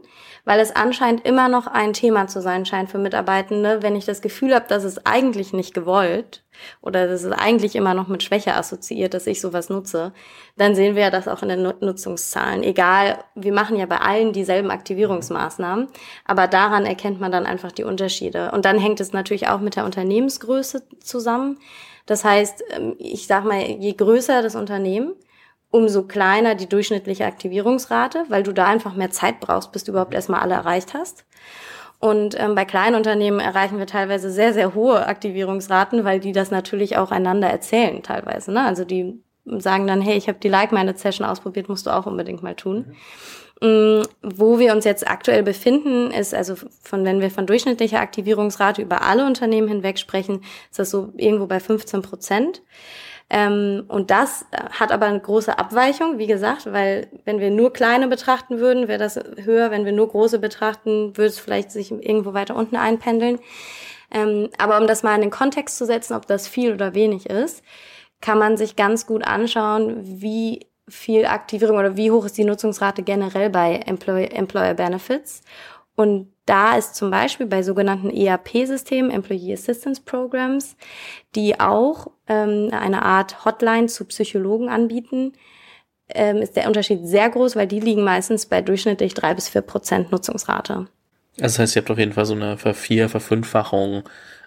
weil es anscheinend immer noch ein Thema zu sein scheint für Mitarbeitende, wenn ich das Gefühl habe, dass es eigentlich nicht gewollt oder das ist eigentlich immer noch mit Schwäche assoziiert, dass ich sowas nutze, dann sehen wir ja das auch in den Nutzungszahlen. Egal, wir machen ja bei allen dieselben Aktivierungsmaßnahmen, aber daran erkennt man dann einfach die Unterschiede. Und dann hängt es natürlich auch mit der Unternehmensgröße zusammen. Das heißt, ähm, ich sag mal, je größer das Unternehmen, umso kleiner die durchschnittliche Aktivierungsrate, weil du da einfach mehr Zeit brauchst, bis du überhaupt erstmal alle erreicht hast. Und ähm, bei kleinen Unternehmen erreichen wir teilweise sehr, sehr hohe Aktivierungsraten, weil die das natürlich auch einander erzählen teilweise. Ne? Also die sagen dann, hey, ich habe die Like-Minded Session ausprobiert, musst du auch unbedingt mal tun. Mhm. Wo wir uns jetzt aktuell befinden, ist also von, wenn wir von durchschnittlicher Aktivierungsrate über alle Unternehmen hinweg sprechen, ist das so irgendwo bei 15 Prozent. Ähm, und das hat aber eine große Abweichung, wie gesagt, weil wenn wir nur kleine betrachten würden, wäre das höher. Wenn wir nur große betrachten, würde es vielleicht sich irgendwo weiter unten einpendeln. Ähm, aber um das mal in den Kontext zu setzen, ob das viel oder wenig ist, kann man sich ganz gut anschauen, wie viel Aktivierung oder wie hoch ist die Nutzungsrate generell bei Employer, Employer Benefits. Und da ist zum Beispiel bei sogenannten ERP-Systemen, Employee Assistance Programs, die auch ähm, eine Art Hotline zu Psychologen anbieten, ähm, ist der Unterschied sehr groß, weil die liegen meistens bei durchschnittlich drei bis vier Prozent Nutzungsrate. Also das heißt, ihr habt auf jeden Fall so eine Vervier-, Verfünffachung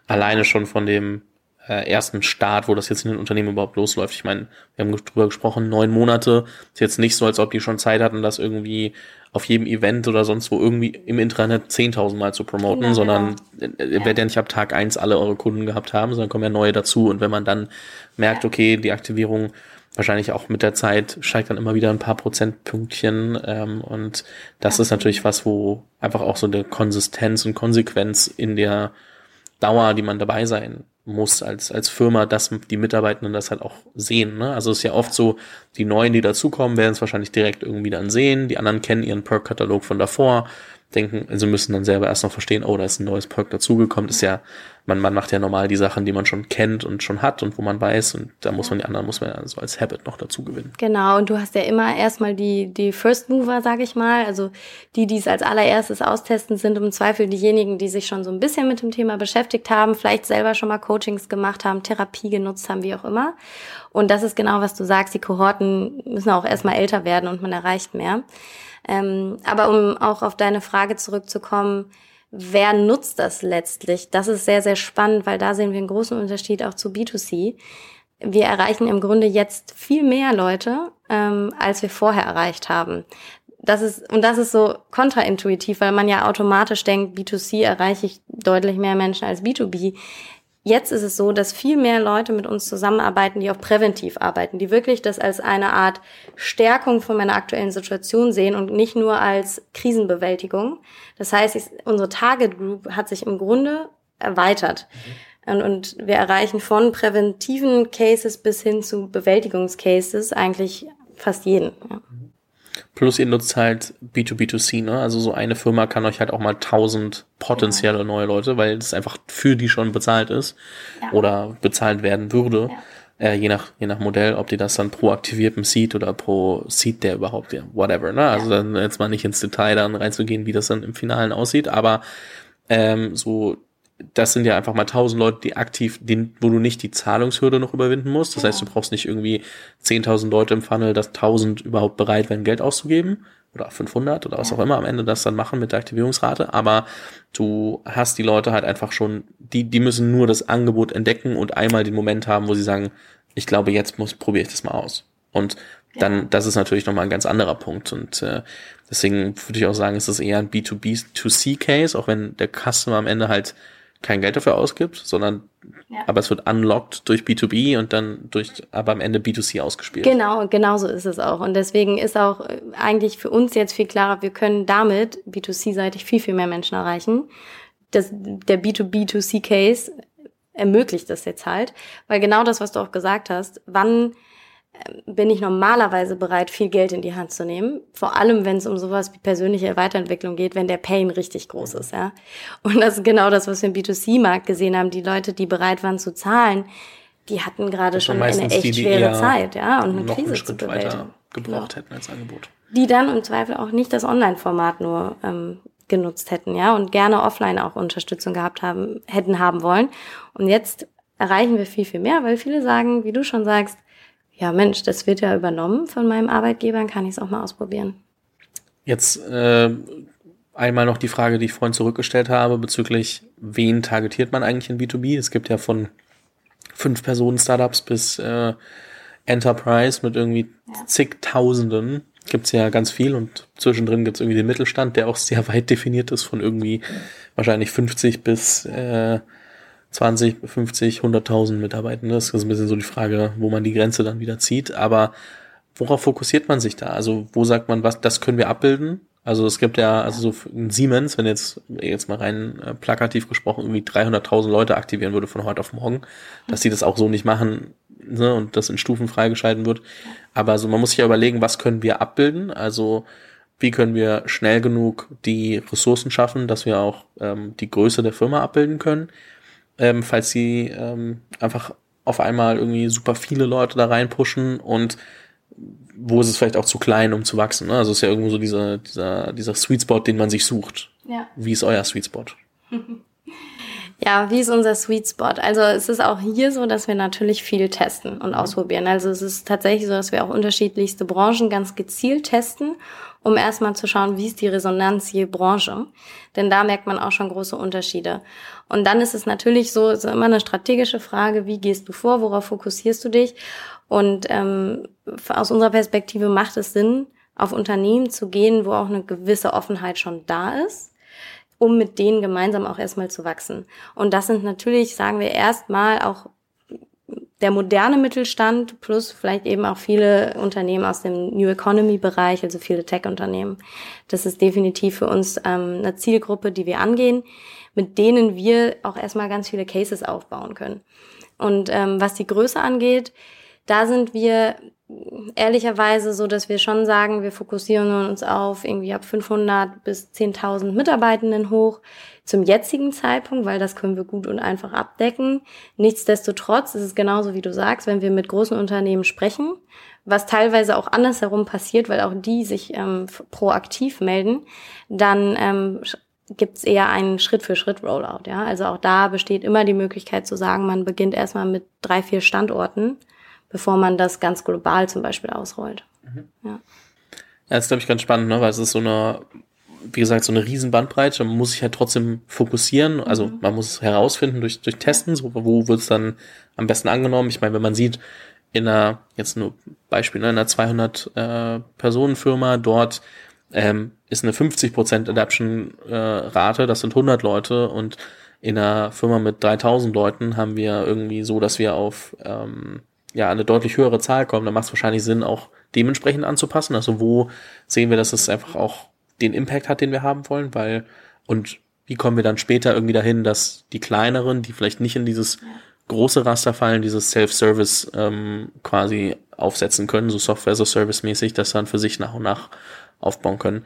alleine schon von dem äh, ersten Start, wo das jetzt in den Unternehmen überhaupt losläuft. Ich meine, wir haben drüber gesprochen, neun Monate. Ist jetzt nicht so, als ob die schon Zeit hatten, das irgendwie auf jedem Event oder sonst wo irgendwie im Intranet 10.000 Mal zu promoten, genau, sondern genau. ihr werdet ja nicht ab Tag eins alle eure Kunden gehabt haben, sondern kommen ja neue dazu. Und wenn man dann merkt, okay, die Aktivierung wahrscheinlich auch mit der Zeit steigt dann immer wieder ein paar Prozentpünktchen. Ähm, und das ja. ist natürlich was, wo einfach auch so eine Konsistenz und Konsequenz in der Dauer, die man dabei sein muss als, als Firma, dass die Mitarbeitenden das halt auch sehen. Ne? Also es ist ja oft so, die Neuen, die dazukommen, werden es wahrscheinlich direkt irgendwie dann sehen. Die anderen kennen ihren Perk-Katalog von davor denken, also müssen dann selber erst noch verstehen, oh, da ist ein neues Perk dazugekommen. ist ja, man, man macht ja normal die Sachen, die man schon kennt und schon hat und wo man weiß und da muss man die anderen, muss man ja so als Habit noch dazu gewinnen. Genau, und du hast ja immer erstmal die, die First Mover, sag ich mal, also die, die es als allererstes austesten, sind im Zweifel diejenigen, die sich schon so ein bisschen mit dem Thema beschäftigt haben, vielleicht selber schon mal Coachings gemacht haben, Therapie genutzt haben, wie auch immer. Und das ist genau, was du sagst, die Kohorten müssen auch erstmal älter werden und man erreicht mehr. Ähm, aber um auch auf deine Frage zurückzukommen, wer nutzt das letztlich? Das ist sehr, sehr spannend, weil da sehen wir einen großen Unterschied auch zu B2C. Wir erreichen im Grunde jetzt viel mehr Leute, ähm, als wir vorher erreicht haben. Das ist, und das ist so kontraintuitiv, weil man ja automatisch denkt, B2C erreiche ich deutlich mehr Menschen als B2B. Jetzt ist es so, dass viel mehr Leute mit uns zusammenarbeiten, die auch präventiv arbeiten, die wirklich das als eine Art Stärkung von meiner aktuellen Situation sehen und nicht nur als Krisenbewältigung. Das heißt, unsere Target Group hat sich im Grunde erweitert. Mhm. Und, und wir erreichen von präventiven Cases bis hin zu Bewältigungscases eigentlich fast jeden. Ja. Plus ihr nutzt halt B2B2C, ne? Also so eine Firma kann euch halt auch mal tausend potenzielle neue Leute, weil es einfach für die schon bezahlt ist ja. oder bezahlt werden würde. Ja. Äh, je nach, je nach Modell, ob die das dann pro aktiviertem Seed oder pro Seed, der überhaupt, ja, whatever, ne? Also dann jetzt mal nicht ins Detail dann reinzugehen, wie das dann im Finalen aussieht, aber ähm, so das sind ja einfach mal tausend Leute, die aktiv, den, wo du nicht die Zahlungshürde noch überwinden musst. Das ja. heißt, du brauchst nicht irgendwie 10.000 Leute im Funnel, dass 1000 überhaupt bereit wären, Geld auszugeben. Oder 500 oder was ja. auch immer am Ende das dann machen mit der Aktivierungsrate. Aber du hast die Leute halt einfach schon, die, die müssen nur das Angebot entdecken und einmal den Moment haben, wo sie sagen, ich glaube, jetzt muss, probiere ich das mal aus. Und dann, ja. das ist natürlich nochmal ein ganz anderer Punkt. Und äh, deswegen würde ich auch sagen, ist das eher ein B2B2C-Case, auch wenn der Customer am Ende halt kein Geld dafür ausgibt, sondern ja. aber es wird unlocked durch B2B und dann durch aber am Ende B2C ausgespielt. Genau, genau so ist es auch. Und deswegen ist auch äh, eigentlich für uns jetzt viel klarer, wir können damit B2C-seitig viel, viel mehr Menschen erreichen. Das, der B2B2C-Case ermöglicht das jetzt halt, weil genau das, was du auch gesagt hast, wann bin ich normalerweise bereit, viel Geld in die Hand zu nehmen. Vor allem, wenn es um sowas wie persönliche Weiterentwicklung geht, wenn der Pain richtig groß ist, ja. Und das ist genau das, was wir im B2C-Markt gesehen haben. Die Leute, die bereit waren zu zahlen, die hatten gerade schon eine echt die, die schwere Zeit, ja, und eine Krise zu bewältigen. gebraucht genau. hätten als Angebot. Die dann im Zweifel auch nicht das Online-Format nur ähm, genutzt hätten, ja, und gerne offline auch Unterstützung gehabt haben, hätten haben wollen. Und jetzt erreichen wir viel, viel mehr, weil viele sagen, wie du schon sagst, ja Mensch, das wird ja übernommen von meinem Arbeitgeber, dann kann ich es auch mal ausprobieren. Jetzt äh, einmal noch die Frage, die ich vorhin zurückgestellt habe, bezüglich, wen targetiert man eigentlich in B2B? Es gibt ja von fünf Personen Startups bis äh, Enterprise mit irgendwie ja. zigtausenden. Gibt's ja ganz viel und zwischendrin gibt's irgendwie den Mittelstand, der auch sehr weit definiert ist, von irgendwie wahrscheinlich 50 bis äh, 20, 50, 100.000 Mitarbeitende. Das ist ein bisschen so die Frage, wo man die Grenze dann wieder zieht. Aber worauf fokussiert man sich da? Also wo sagt man, was, das können wir abbilden? Also es gibt ja, also so ein Siemens, wenn jetzt, jetzt mal rein äh, plakativ gesprochen, irgendwie 300.000 Leute aktivieren würde von heute auf morgen, dass die das auch so nicht machen ne, und das in Stufen freigeschalten wird. Aber also man muss sich ja überlegen, was können wir abbilden? Also wie können wir schnell genug die Ressourcen schaffen, dass wir auch ähm, die Größe der Firma abbilden können? Ähm, falls sie ähm, einfach auf einmal irgendwie super viele Leute da reinpushen und wo ist es vielleicht auch zu klein, um zu wachsen. Ne? Also es ist ja irgendwo so dieser, dieser, dieser Sweet Spot, den man sich sucht. Ja. Wie ist euer Sweet Spot? Ja, wie ist unser Sweet Spot? Also es ist auch hier so, dass wir natürlich viel testen und ausprobieren. Also es ist tatsächlich so, dass wir auch unterschiedlichste Branchen ganz gezielt testen, um erstmal zu schauen, wie ist die Resonanz je Branche. Denn da merkt man auch schon große Unterschiede. Und dann ist es natürlich so, ist immer eine strategische Frage, wie gehst du vor, worauf fokussierst du dich? Und ähm, aus unserer Perspektive macht es Sinn, auf Unternehmen zu gehen, wo auch eine gewisse Offenheit schon da ist um mit denen gemeinsam auch erstmal zu wachsen. Und das sind natürlich, sagen wir erstmal, auch der moderne Mittelstand plus vielleicht eben auch viele Unternehmen aus dem New Economy Bereich, also viele Tech-Unternehmen. Das ist definitiv für uns ähm, eine Zielgruppe, die wir angehen, mit denen wir auch erstmal ganz viele Cases aufbauen können. Und ähm, was die Größe angeht, da sind wir ehrlicherweise so, dass wir schon sagen, wir fokussieren uns auf irgendwie ab 500 bis 10.000 Mitarbeitenden hoch zum jetzigen Zeitpunkt, weil das können wir gut und einfach abdecken. Nichtsdestotrotz ist es genauso, wie du sagst, wenn wir mit großen Unternehmen sprechen, was teilweise auch andersherum passiert, weil auch die sich ähm, proaktiv melden, dann ähm, gibt es eher einen Schritt-für-Schritt-Rollout. Ja? Also auch da besteht immer die Möglichkeit zu sagen, man beginnt erstmal mit drei, vier Standorten bevor man das ganz global zum Beispiel ausrollt. Mhm. Ja. ja, das ist, glaube ich, ganz spannend, ne? weil es ist so eine, wie gesagt, so eine riesen Bandbreite. Man muss sich halt trotzdem fokussieren. Also mhm. man muss herausfinden durch, durch Testen, so, wo wird es dann am besten angenommen. Ich meine, wenn man sieht, in einer, jetzt nur Beispiel, ne, in einer 200 äh, Personen Firma, dort ähm, ist eine 50% Adaption-Rate, äh, das sind 100 Leute und in einer Firma mit 3000 Leuten haben wir irgendwie so, dass wir auf ähm, ja, eine deutlich höhere Zahl kommen, dann macht es wahrscheinlich Sinn, auch dementsprechend anzupassen. Also wo sehen wir, dass es einfach auch den Impact hat, den wir haben wollen, weil und wie kommen wir dann später irgendwie dahin, dass die kleineren, die vielleicht nicht in dieses große Raster fallen, dieses Self-Service ähm, quasi aufsetzen können, so Software a Service mäßig, das dann für sich nach und nach aufbauen können.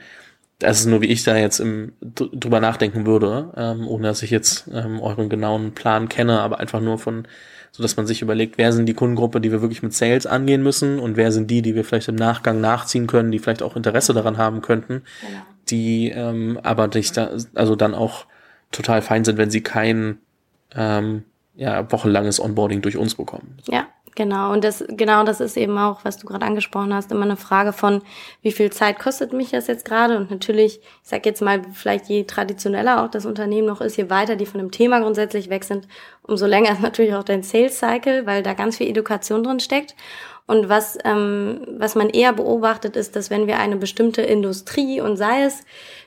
Das ist nur, wie ich da jetzt im, drüber nachdenken würde, ähm, ohne dass ich jetzt ähm, euren genauen Plan kenne, aber einfach nur von so dass man sich überlegt, wer sind die Kundengruppe, die wir wirklich mit Sales angehen müssen und wer sind die, die wir vielleicht im Nachgang nachziehen können, die vielleicht auch Interesse daran haben könnten, genau. die ähm, aber dich da, also dann auch total fein sind, wenn sie kein ähm, ja, wochenlanges Onboarding durch uns bekommen. Ja, Genau, und das, genau das ist eben auch, was du gerade angesprochen hast, immer eine Frage von, wie viel Zeit kostet mich das jetzt gerade? Und natürlich, ich sag jetzt mal, vielleicht je traditioneller auch das Unternehmen noch ist, je weiter die von dem Thema grundsätzlich weg sind, umso länger ist natürlich auch dein Sales Cycle, weil da ganz viel Education drin steckt. Und was, ähm, was man eher beobachtet, ist, dass wenn wir eine bestimmte Industrie und sei es,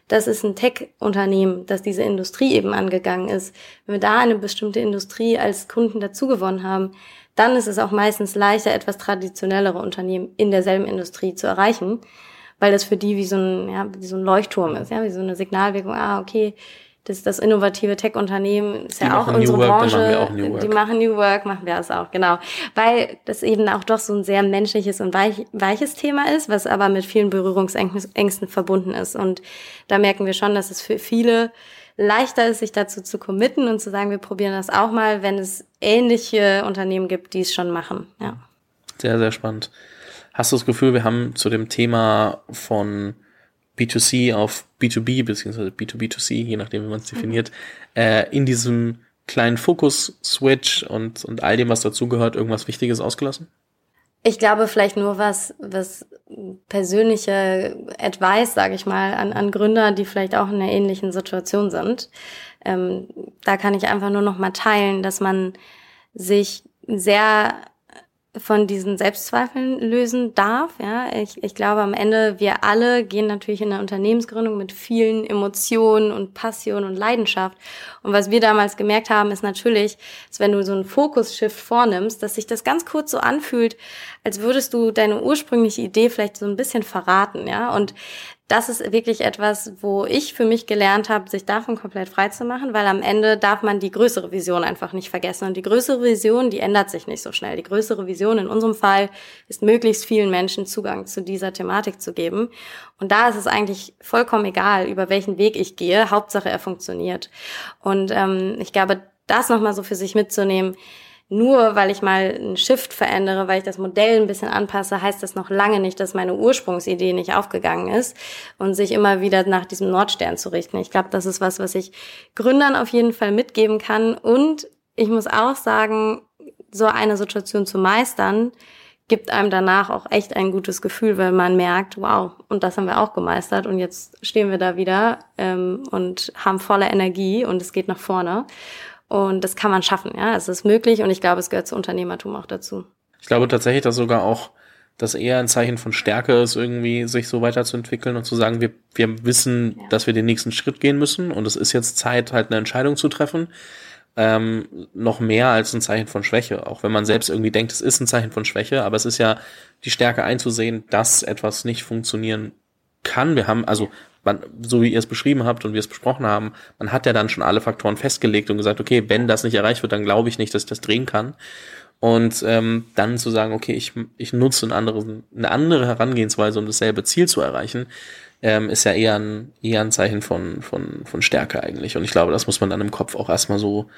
das ist ein Tech-Unternehmen, das diese Industrie eben angegangen ist, wenn wir da eine bestimmte Industrie als Kunden dazugewonnen haben, dann ist es auch meistens leichter, etwas traditionellere Unternehmen in derselben Industrie zu erreichen, weil das für die wie so ein, ja, wie so ein Leuchtturm ist, ja, wie so eine Signalwirkung, ah, okay, das ist das innovative Tech-Unternehmen, ist die ja auch unsere Work, Branche, machen die machen New Work, machen wir das auch, genau. Weil das eben auch doch so ein sehr menschliches und weich, weiches Thema ist, was aber mit vielen Berührungsängsten verbunden ist. Und da merken wir schon, dass es für viele leichter ist, sich dazu zu committen und zu sagen, wir probieren das auch mal, wenn es ähnliche Unternehmen gibt, die es schon machen. Ja. Sehr, sehr spannend. Hast du das Gefühl, wir haben zu dem Thema von B2C auf B2B beziehungsweise B2B2C, je nachdem, wie man es definiert, mhm. äh, in diesem kleinen Fokus-Switch und, und all dem, was dazugehört, irgendwas Wichtiges ausgelassen? Ich glaube vielleicht nur was, was persönliche Advice, sage ich mal, an, an Gründer, die vielleicht auch in einer ähnlichen Situation sind. Ähm, da kann ich einfach nur noch mal teilen, dass man sich sehr von diesen Selbstzweifeln lösen darf. Ja, ich, ich glaube, am Ende, wir alle gehen natürlich in eine Unternehmensgründung mit vielen Emotionen und Passion und Leidenschaft. Und was wir damals gemerkt haben, ist natürlich, dass wenn du so einen Fokus-Shift vornimmst, dass sich das ganz kurz so anfühlt, als würdest du deine ursprüngliche Idee vielleicht so ein bisschen verraten, ja. Und das ist wirklich etwas, wo ich für mich gelernt habe, sich davon komplett frei zu machen, weil am Ende darf man die größere Vision einfach nicht vergessen. Und die größere Vision, die ändert sich nicht so schnell. Die größere Vision in unserem Fall ist, möglichst vielen Menschen Zugang zu dieser Thematik zu geben. Und da ist es eigentlich vollkommen egal, über welchen Weg ich gehe. Hauptsache, er funktioniert. Und ähm, ich glaube, das nochmal so für sich mitzunehmen, nur weil ich mal einen Shift verändere, weil ich das Modell ein bisschen anpasse, heißt das noch lange nicht, dass meine Ursprungsidee nicht aufgegangen ist und sich immer wieder nach diesem Nordstern zu richten. Ich glaube, das ist was, was ich Gründern auf jeden Fall mitgeben kann. Und ich muss auch sagen, so eine Situation zu meistern, gibt einem danach auch echt ein gutes Gefühl, weil man merkt, wow, und das haben wir auch gemeistert und jetzt stehen wir da wieder ähm, und haben volle Energie und es geht nach vorne. Und das kann man schaffen, ja. Es ist möglich und ich glaube, es gehört zu Unternehmertum auch dazu. Ich glaube tatsächlich, dass sogar auch das eher ein Zeichen von Stärke ist, irgendwie sich so weiterzuentwickeln und zu sagen, wir, wir wissen, ja. dass wir den nächsten Schritt gehen müssen und es ist jetzt Zeit, halt eine Entscheidung zu treffen. Ähm, noch mehr als ein Zeichen von Schwäche, auch wenn man selbst irgendwie denkt, es ist ein Zeichen von Schwäche, aber es ist ja die Stärke einzusehen, dass etwas nicht funktionieren kann. Wir haben, also man, so wie ihr es beschrieben habt und wir es besprochen haben, man hat ja dann schon alle Faktoren festgelegt und gesagt, okay, wenn das nicht erreicht wird, dann glaube ich nicht, dass ich das drehen kann. Und ähm, dann zu sagen, okay, ich, ich nutze eine andere, eine andere Herangehensweise, um dasselbe Ziel zu erreichen, ähm, ist ja eher ein, eher ein Zeichen von, von, von Stärke eigentlich. Und ich glaube, das muss man dann im Kopf auch erstmal so,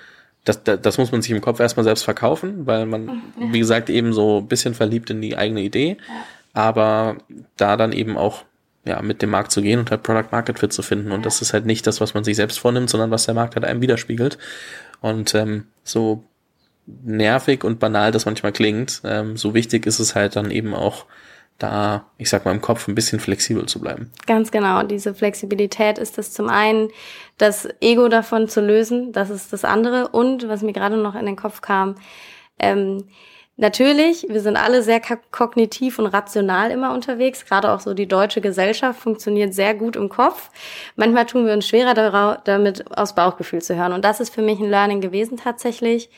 das, das, das muss man sich im Kopf erstmal selbst verkaufen, weil man, mhm. wie gesagt, eben so ein bisschen verliebt in die eigene Idee, aber da dann eben auch ja, mit dem Markt zu gehen und halt Product Market Fit zu finden. Und das ist halt nicht das, was man sich selbst vornimmt, sondern was der Markt halt einem widerspiegelt. Und ähm, so nervig und banal das manchmal klingt, ähm, so wichtig ist es halt dann eben auch, da, ich sag mal, im Kopf ein bisschen flexibel zu bleiben. Ganz genau. Diese Flexibilität ist es zum einen, das Ego davon zu lösen, das ist das andere. Und was mir gerade noch in den Kopf kam, ähm, Natürlich, wir sind alle sehr kognitiv und rational immer unterwegs. Gerade auch so die deutsche Gesellschaft funktioniert sehr gut im Kopf. Manchmal tun wir uns schwerer damit, aus Bauchgefühl zu hören. Und das ist für mich ein Learning gewesen tatsächlich,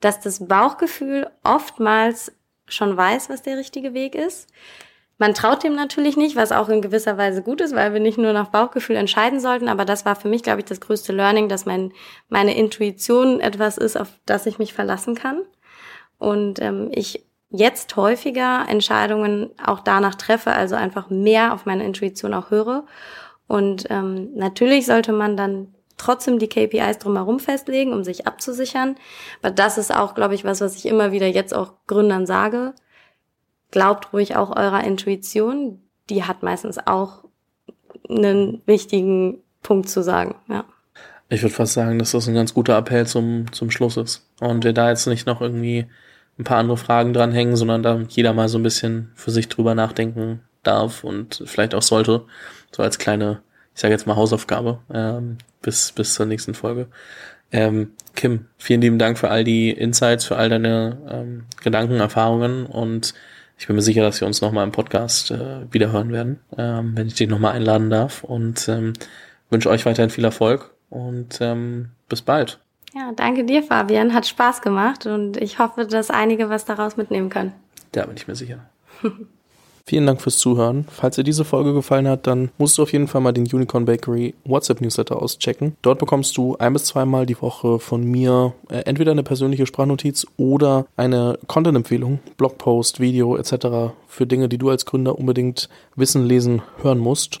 dass das Bauchgefühl oftmals schon weiß, was der richtige Weg ist. Man traut dem natürlich nicht, was auch in gewisser Weise gut ist, weil wir nicht nur nach Bauchgefühl entscheiden sollten. Aber das war für mich, glaube ich, das größte Learning, dass mein, meine Intuition etwas ist, auf das ich mich verlassen kann und ähm, ich jetzt häufiger Entscheidungen auch danach treffe, also einfach mehr auf meine Intuition auch höre. Und ähm, natürlich sollte man dann trotzdem die KPIs drumherum festlegen, um sich abzusichern. Aber das ist auch, glaube ich, was, was ich immer wieder jetzt auch Gründern sage. Glaubt ruhig auch eurer Intuition. Die hat meistens auch einen wichtigen Punkt zu sagen, ja. Ich würde fast sagen, dass das ein ganz guter Appell zum, zum Schluss ist. Und wir da jetzt nicht noch irgendwie ein paar andere Fragen dranhängen, sondern da jeder mal so ein bisschen für sich drüber nachdenken darf und vielleicht auch sollte. So als kleine, ich sage jetzt mal Hausaufgabe ähm, bis, bis zur nächsten Folge. Ähm, Kim, vielen lieben Dank für all die Insights, für all deine ähm, Gedanken, Erfahrungen und ich bin mir sicher, dass wir uns nochmal im Podcast äh, wiederhören werden, ähm, wenn ich dich nochmal einladen darf und ähm, wünsche euch weiterhin viel Erfolg und ähm, bis bald. Ja, danke dir, Fabian. Hat Spaß gemacht und ich hoffe, dass einige was daraus mitnehmen können. Da bin ich mir sicher. Vielen Dank fürs Zuhören. Falls dir diese Folge gefallen hat, dann musst du auf jeden Fall mal den Unicorn Bakery WhatsApp Newsletter auschecken. Dort bekommst du ein bis zweimal die Woche von mir äh, entweder eine persönliche Sprachnotiz oder eine Content-Empfehlung, Blogpost, Video etc. für Dinge, die du als Gründer unbedingt wissen, lesen, hören musst.